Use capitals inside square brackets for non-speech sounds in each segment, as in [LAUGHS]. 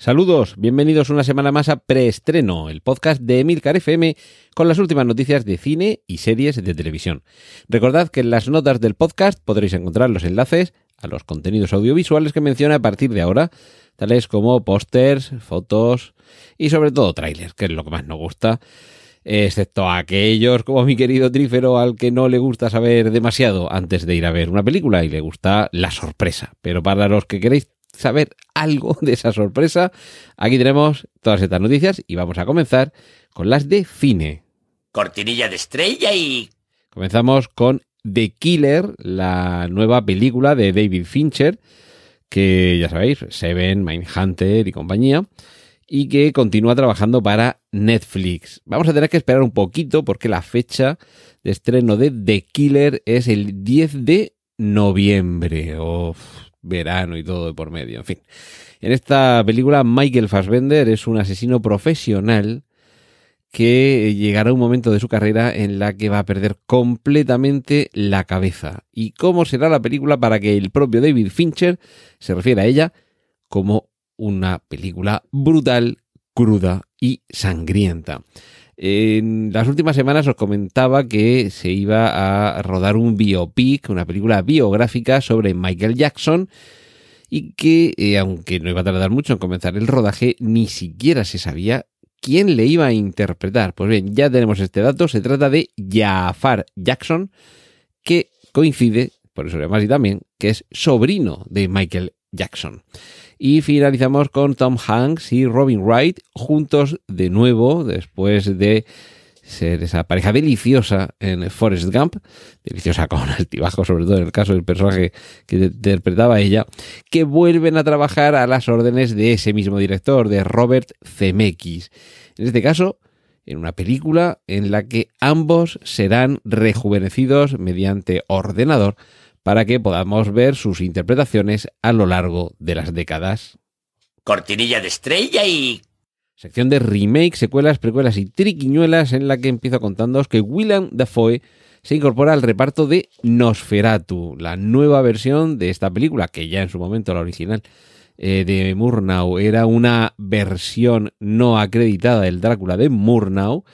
Saludos, bienvenidos una semana más a Preestreno, el podcast de Emilcar FM con las últimas noticias de cine y series de televisión. Recordad que en las notas del podcast podréis encontrar los enlaces a los contenidos audiovisuales que menciona a partir de ahora, tales como pósters, fotos y sobre todo trailers, que es lo que más nos gusta, excepto aquellos como mi querido Trífero al que no le gusta saber demasiado antes de ir a ver una película y le gusta la sorpresa. Pero para los que queréis saber algo de esa sorpresa, aquí tenemos todas estas noticias y vamos a comenzar con las de cine. Cortinilla de estrella y... Comenzamos con The Killer, la nueva película de David Fincher, que ya sabéis, Seven, Mindhunter y compañía, y que continúa trabajando para Netflix. Vamos a tener que esperar un poquito porque la fecha de estreno de The Killer es el 10 de noviembre. Uf, verano y todo de por medio, en fin. En esta película Michael Fassbender es un asesino profesional que llegará un momento de su carrera en la que va a perder completamente la cabeza. ¿Y cómo será la película para que el propio David Fincher se refiera a ella como una película brutal, cruda y sangrienta? En las últimas semanas os comentaba que se iba a rodar un biopic, una película biográfica sobre Michael Jackson y que, eh, aunque no iba a tardar mucho en comenzar el rodaje, ni siquiera se sabía quién le iba a interpretar. Pues bien, ya tenemos este dato, se trata de Jafar Jackson, que coincide, por eso además y también, que es sobrino de Michael Jackson. Y finalizamos con Tom Hanks y Robin Wright juntos de nuevo después de ser esa pareja deliciosa en Forrest Gump, deliciosa con [LAUGHS] altibajo, sobre todo en el caso del personaje que interpretaba ella, que vuelven a trabajar a las órdenes de ese mismo director, de Robert Zemeckis. En este caso, en una película en la que ambos serán rejuvenecidos mediante ordenador para que podamos ver sus interpretaciones a lo largo de las décadas. Cortinilla de estrella y... Sección de remake, secuelas, precuelas y triquiñuelas en la que empiezo contándoos que William Dafoe se incorpora al reparto de Nosferatu, la nueva versión de esta película, que ya en su momento la original eh, de Murnau era una versión no acreditada del Drácula de Murnau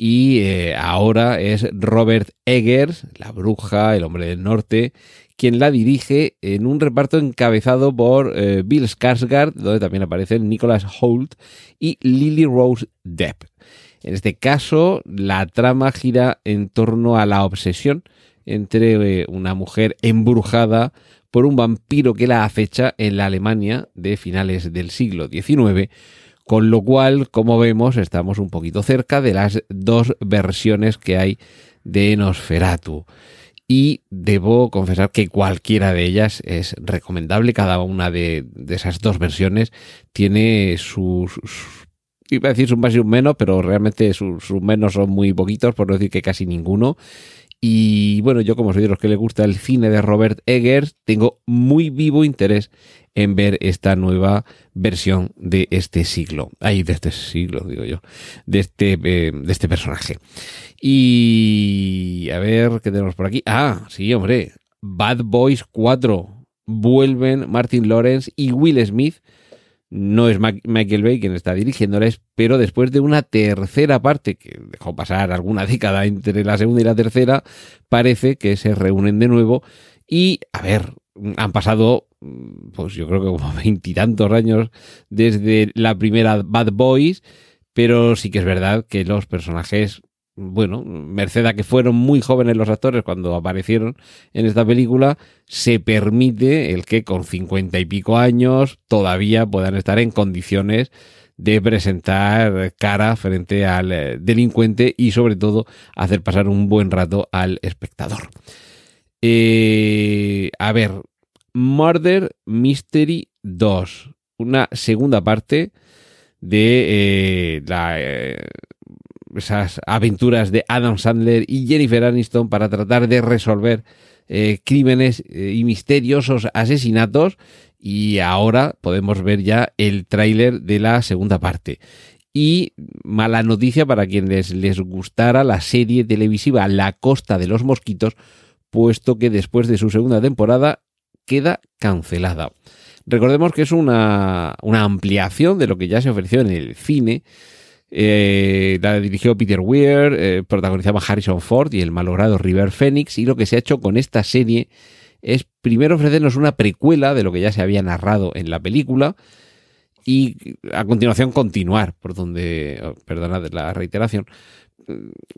y eh, ahora es Robert Eggers, la bruja, el hombre del norte, quien la dirige en un reparto encabezado por eh, Bill Skarsgård, donde también aparecen Nicholas Holt y Lily Rose Depp. En este caso, la trama gira en torno a la obsesión entre eh, una mujer embrujada por un vampiro que la acecha en la Alemania de finales del siglo XIX con lo cual, como vemos, estamos un poquito cerca de las dos versiones que hay de Nosferatu. Y debo confesar que cualquiera de ellas es recomendable. Cada una de, esas dos versiones tiene sus, iba a decir sus más y un menos, pero realmente sus, sus, menos son muy poquitos, por no decir que casi ninguno. Y bueno, yo como soy de los que le gusta el cine de Robert Eggers, tengo muy vivo interés en ver esta nueva versión de este siglo. Ay, de este siglo, digo yo. De este, eh, de este personaje. Y a ver, ¿qué tenemos por aquí? Ah, sí, hombre. Bad Boys 4. Vuelven Martin Lawrence y Will Smith. No es Michael Bay quien está dirigiéndoles, pero después de una tercera parte, que dejó pasar alguna década entre la segunda y la tercera, parece que se reúnen de nuevo. Y, a ver, han pasado, pues yo creo que como [LAUGHS] veintitantos años desde la primera Bad Boys, pero sí que es verdad que los personajes, bueno, merced a que fueron muy jóvenes los actores cuando aparecieron en esta película, se permite el que con cincuenta y pico años todavía puedan estar en condiciones de presentar cara frente al eh, delincuente y sobre todo hacer pasar un buen rato al espectador. Eh, a ver, Murder Mystery 2, una segunda parte de eh, eh, esas aventuras de Adam Sandler y Jennifer Aniston para tratar de resolver eh, crímenes eh, y misteriosos asesinatos y ahora podemos ver ya el tráiler de la segunda parte. Y mala noticia para quienes les gustara la serie televisiva La Costa de los Mosquitos, puesto que después de su segunda temporada queda cancelada. Recordemos que es una, una ampliación de lo que ya se ofreció en el cine. Eh, la dirigió Peter Weir, eh, protagonizaba Harrison Ford y el malogrado River Phoenix. Y lo que se ha hecho con esta serie es primero ofrecernos una precuela de lo que ya se había narrado en la película y a continuación continuar por donde, oh, perdonad la reiteración,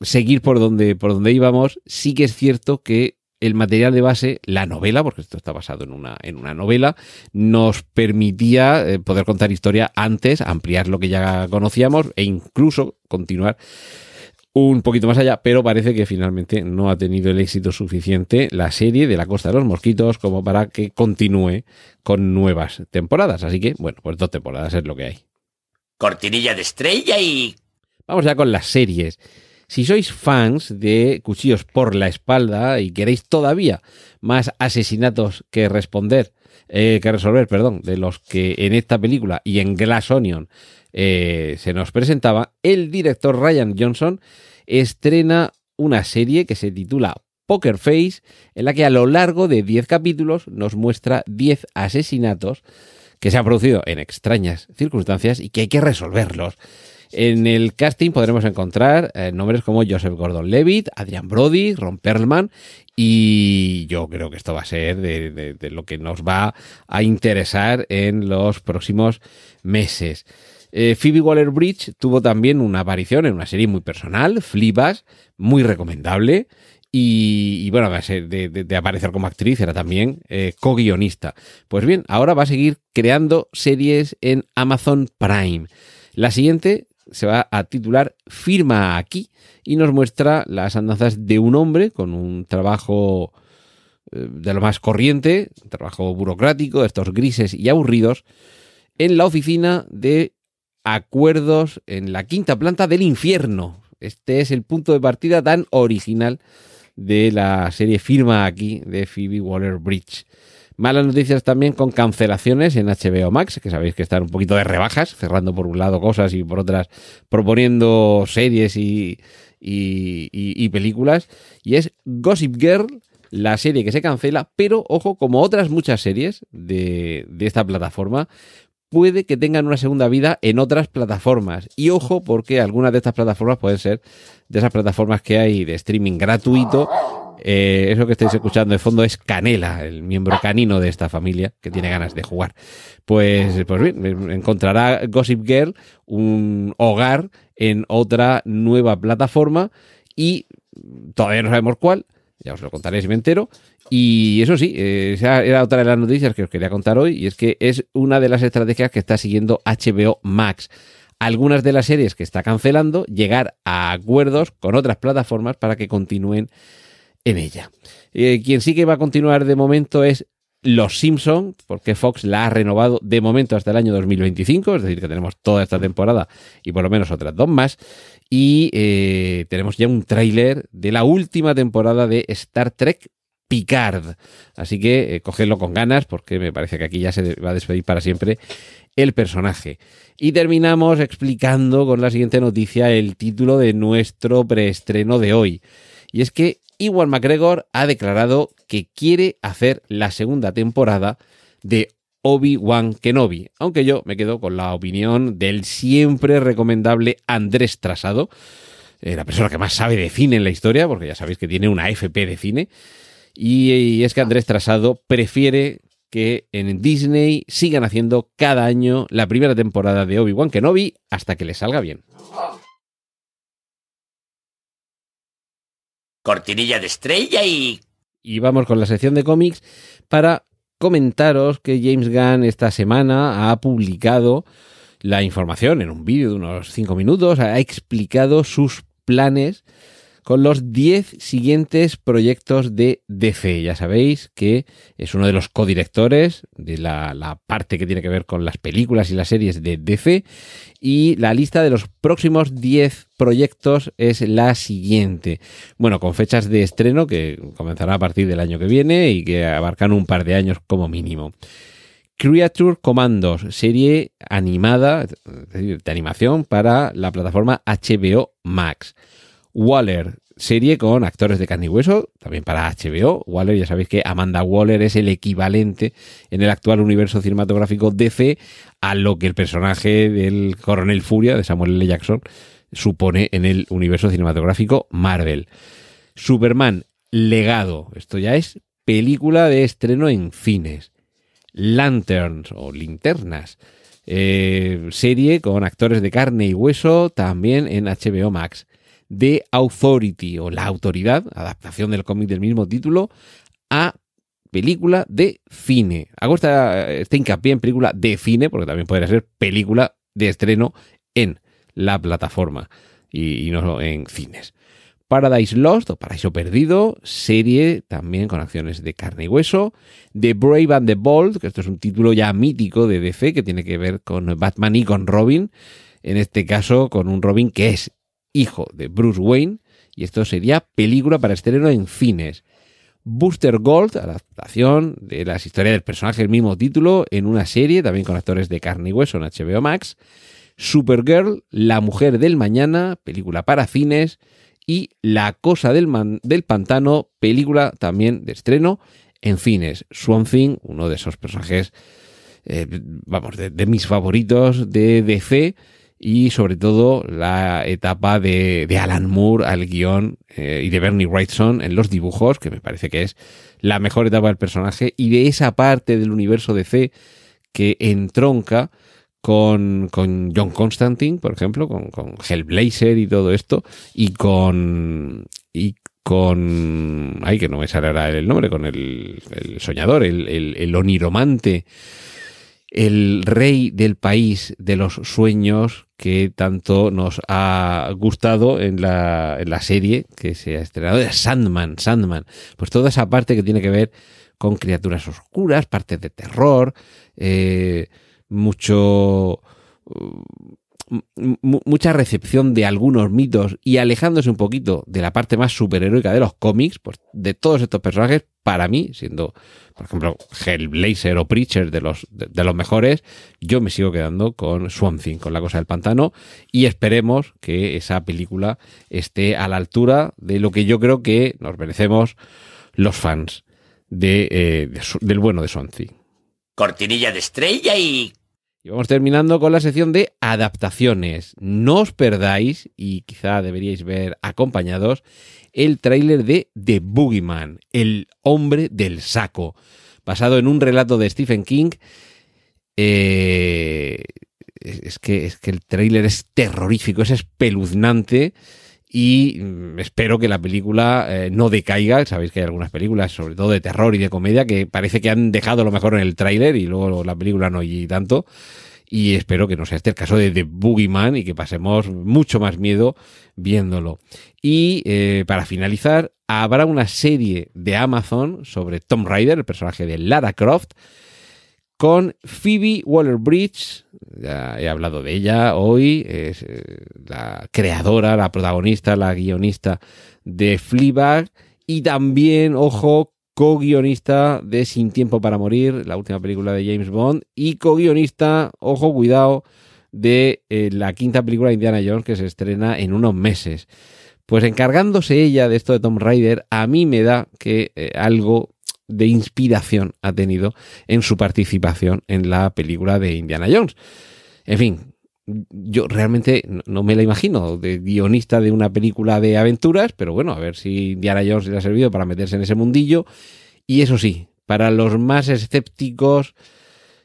seguir por donde, por donde íbamos. Sí que es cierto que el material de base, la novela, porque esto está basado en una, en una novela, nos permitía eh, poder contar historia antes, ampliar lo que ya conocíamos e incluso continuar un poquito más allá, pero parece que finalmente no ha tenido el éxito suficiente la serie de la Costa de los Mosquitos como para que continúe con nuevas temporadas. Así que, bueno, pues dos temporadas es lo que hay. Cortinilla de estrella y... Vamos ya con las series. Si sois fans de Cuchillos por la espalda y queréis todavía más asesinatos que responder, eh, que resolver, perdón, de los que en esta película y en Glass Onion eh, se nos presentaba, el director Ryan Johnson estrena una serie que se titula Poker Face, en la que a lo largo de 10 capítulos nos muestra 10 asesinatos que se han producido en extrañas circunstancias y que hay que resolverlos. En el casting podremos encontrar eh, nombres como Joseph Gordon-Levitt, Adrian Brody, Ron Perlman y yo creo que esto va a ser de, de lo que nos va a interesar en los próximos meses. Eh, Phoebe Waller-Bridge tuvo también una aparición en una serie muy personal, Flibas, muy recomendable. Y, bueno, de, de, aparecer como actriz era también eh, co-guionista. Pues bien, ahora va a seguir creando series en Amazon Prime. La siguiente se va a titular Firma aquí y nos muestra las andanzas de un hombre con un trabajo eh, de lo más corriente, trabajo burocrático, estos grises y aburridos, en la oficina de acuerdos en la quinta planta del infierno. Este es el punto de partida tan original de la serie Firma aquí de Phoebe Waller Bridge. Malas noticias también con cancelaciones en HBO Max, que sabéis que están un poquito de rebajas, cerrando por un lado cosas y por otras proponiendo series y, y, películas. Y es Gossip Girl, la serie que se cancela, pero ojo, como otras muchas series de, de esta plataforma, puede que tengan una segunda vida en otras plataformas. Y ojo, porque algunas de estas plataformas pueden ser de esas plataformas que hay de streaming gratuito. Eh, eso que estáis escuchando de fondo es Canela, el miembro canino de esta familia que tiene ganas de jugar. Pues, pues bien, encontrará Gossip Girl un hogar en otra nueva plataforma y todavía no sabemos cuál, ya os lo contaré si me entero, y eso sí, eh, esa era otra de las noticias que os quería contar hoy, y es que es una de las estrategias que está siguiendo HBO Max. Algunas de las series que está cancelando, llegar a acuerdos con otras plataformas para que continúen en ella. Eh, quien sí que va a continuar de momento es Los Simpson, porque Fox la ha renovado de momento hasta el año 2025, es decir, que tenemos toda esta temporada y por lo menos otras dos más. Y eh, tenemos ya un tráiler de la última temporada de Star Trek Picard. Así que eh, cogedlo con ganas porque me parece que aquí ya se va a despedir para siempre el personaje. Y terminamos explicando con la siguiente noticia el título de nuestro preestreno de hoy. Y es que Iwan McGregor ha declarado que quiere hacer la segunda temporada de Obi-Wan Kenobi, aunque yo me quedo con la opinión del siempre recomendable Andrés Trasado, eh, la persona que más sabe de cine en la historia, porque ya sabéis que tiene una FP de cine, y, es que Andrés Trasado prefiere que en Disney sigan haciendo cada año la primera temporada de Obi-Wan Kenobi hasta que le salga bien. Cortinilla de estrella y... Y vamos con la sección de cómics para comentaros que James Gunn esta semana ha publicado la información en un vídeo de unos 5 minutos, ha explicado sus planes con los 10 siguientes proyectos de DC. Ya sabéis que es uno de los codirectores de la, la, parte que tiene que ver con las películas y las series de DC. Y la lista de los próximos 10 proyectos es la siguiente. Bueno, con fechas de estreno que comenzará a partir del año que viene y que abarcan un par de años como mínimo. Creature Commandos, serie animada, de animación para la plataforma HBO Max. Waller, serie con actores de carne y hueso, también para HBO. Waller, ya sabéis que Amanda Waller es el equivalente en el actual universo cinematográfico DC a lo que el personaje del Coronel Furia de Samuel L. Jackson supone en el universo cinematográfico Marvel. Superman, legado. Esto ya es película de estreno en cines. Lanterns o linternas. Eh, serie con actores de carne y hueso también en HBO Max. The Authority o La Autoridad, adaptación del cómic del mismo título, a película de cine. Hago esta, este hincapié en película de cine porque también podría ser película de estreno en la plataforma y, y no en cines. Paradise Lost o Paraíso Perdido, serie también con acciones de carne y hueso. The Brave and the Bold, que esto es un título ya mítico de DC que tiene que ver con Batman y con Robin. En este caso, con un Robin que es hijo de Bruce Wayne. Y esto sería película para estreno en cines. Booster Gold, adaptación de las historias del personaje del mismo título en una serie, también con actores de carne y hueso en HBO Max. Supergirl, La Mujer del Mañana, película para cines y La Cosa del, Man, del Pantano, película también de estreno en cines. Swamp Thing, uno de esos personajes, eh, vamos, de, mis favoritos de DC y sobre todo la etapa de, de Alan Moore al guion eh, y de Bernie Wrightson en los dibujos, que me parece que es la mejor etapa del personaje y de esa parte del universo DC que entronca con, con John Constantine, por ejemplo, con, Hellblazer y todo esto, y con. y con. ay, que no me sale ahora el nombre, con el, el soñador, el, el, el, oniromante, el rey del país de los sueños que tanto nos ha gustado en la, en la serie que se ha estrenado, Sandman, Sandman. Pues toda esa parte que tiene que ver con criaturas oscuras, partes de terror, eh, mucho mucha recepción de algunos mitos y alejándose un poquito de la parte más superheroica de los cómics, pues de todos estos personajes, para mí, siendo, por ejemplo, Hellblazer o Preacher de los, de, los mejores, yo me sigo quedando con Swamp Thing, con la cosa del pantano, y esperemos que esa película esté a la altura de lo que yo creo que nos merecemos los fans de, eh, de, del bueno de Swamp Thing. Cortinilla de estrella y y vamos terminando con la sección de adaptaciones. No os perdáis, y quizá deberíais ver acompañados, el tráiler de The Boogeyman, el hombre del saco, basado en un relato de Stephen King. Eh, es, que, es que el tráiler es terrorífico, es espeluznante y espero que la película eh, no decaiga. Sabéis que hay algunas películas, sobre todo de terror y de comedia, que parece que han dejado lo mejor en el tráiler y luego la película no y tanto. Y espero que no sea este el caso de The Boogeyman y que pasemos mucho más miedo viéndolo. Y eh, para finalizar, habrá una serie de Amazon sobre Tom Rider, el personaje de Lara Croft, con Phoebe Waller-Bridge, ya he hablado de ella hoy, es eh, la creadora, la protagonista, la guionista de Fleabag y también, ojo, co-guionista de Sin Tiempo para Morir, la última película de James Bond, y co-guionista, ojo, cuidado, de eh, la quinta película de Indiana Jones que se estrena en unos meses. Pues encargándose ella de esto de Tom Rider, a mí me da que eh, algo de inspiración ha tenido en su participación en la película de Indiana Jones. En fin, yo realmente no me la imagino de guionista de una película de aventuras, pero bueno, a ver si Indiana Jones le ha servido para meterse en ese mundillo. Y eso sí, para los más escépticos,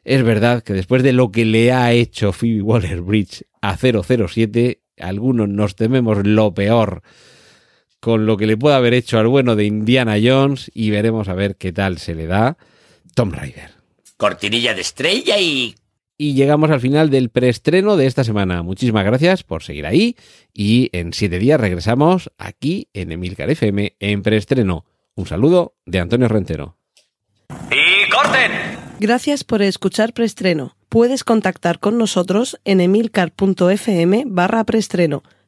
es verdad que después de lo que le ha hecho Phoebe Waller-Bridge a 007, algunos nos tememos lo peor con lo que le puede haber hecho al bueno de Indiana Jones y veremos a ver qué tal se le da Tom Raider. Cortinilla de estrella y y llegamos al final del preestreno de esta semana. Muchísimas gracias por seguir ahí y en siete días regresamos aquí en Emilcar FM en preestreno. Un saludo de Antonio Rentero. ¡Y corten! Gracias por escuchar preestreno. Puedes contactar con nosotros en emilcar.fm barra preestreno,